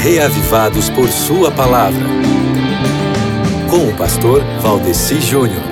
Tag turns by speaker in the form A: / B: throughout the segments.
A: reavivados por Sua palavra. Com o pastor Valdeci Júnior.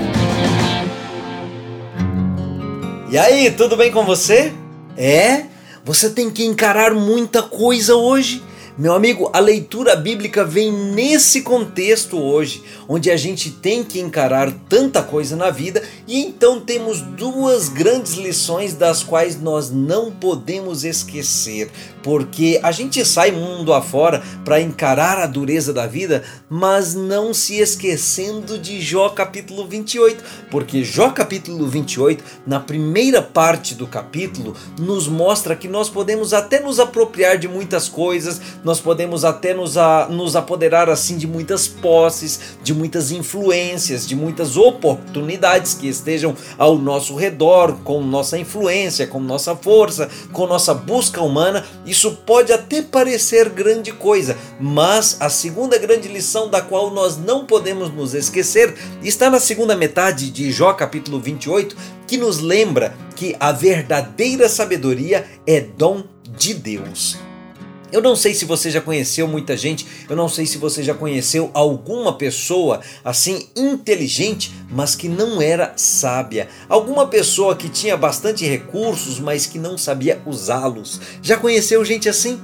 B: E aí, tudo bem com você? É? Você tem que encarar muita coisa hoje? Meu amigo, a leitura bíblica vem nesse contexto hoje, onde a gente tem que encarar tanta coisa na vida e então temos duas grandes lições das quais nós não podemos esquecer, porque a gente sai mundo afora para encarar a dureza da vida, mas não se esquecendo de Jó capítulo 28, porque Jó capítulo 28, na primeira parte do capítulo, nos mostra que nós podemos até nos apropriar de muitas coisas, nós podemos até nos, a, nos apoderar assim de muitas posses, de muitas influências, de muitas oportunidades que estejam ao nosso redor, com nossa influência, com nossa força, com nossa busca humana. Isso pode até parecer grande coisa, mas a segunda grande lição da qual nós não podemos nos esquecer está na segunda metade de Jó capítulo 28, que nos lembra que a verdadeira sabedoria é dom de Deus. Eu não sei se você já conheceu muita gente, eu não sei se você já conheceu alguma pessoa assim inteligente, mas que não era sábia. Alguma pessoa que tinha bastante recursos, mas que não sabia usá-los. Já conheceu gente assim?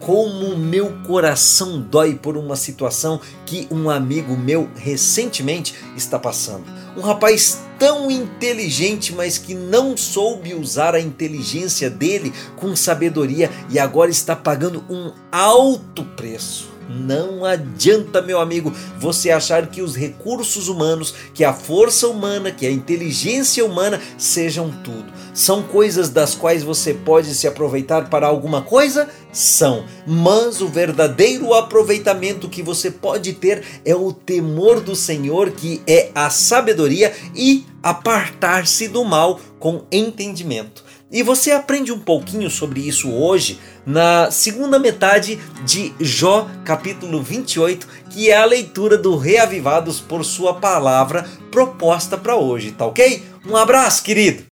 B: Como meu coração dói por uma situação que um amigo meu recentemente está passando. Um rapaz tão inteligente, mas que não soube usar a inteligência dele com sabedoria e agora está pagando um alto preço. Não adianta, meu amigo, você achar que os recursos humanos, que a força humana, que a inteligência humana sejam tudo. São coisas das quais você pode se aproveitar para alguma coisa? São. Mas o verdadeiro aproveitamento que você pode ter é o temor do Senhor, que é a sabedoria e apartar-se do mal com entendimento. E você aprende um pouquinho sobre isso hoje na segunda metade de Jó, capítulo 28, que é a leitura do Reavivados por Sua Palavra proposta para hoje, tá ok? Um abraço, querido!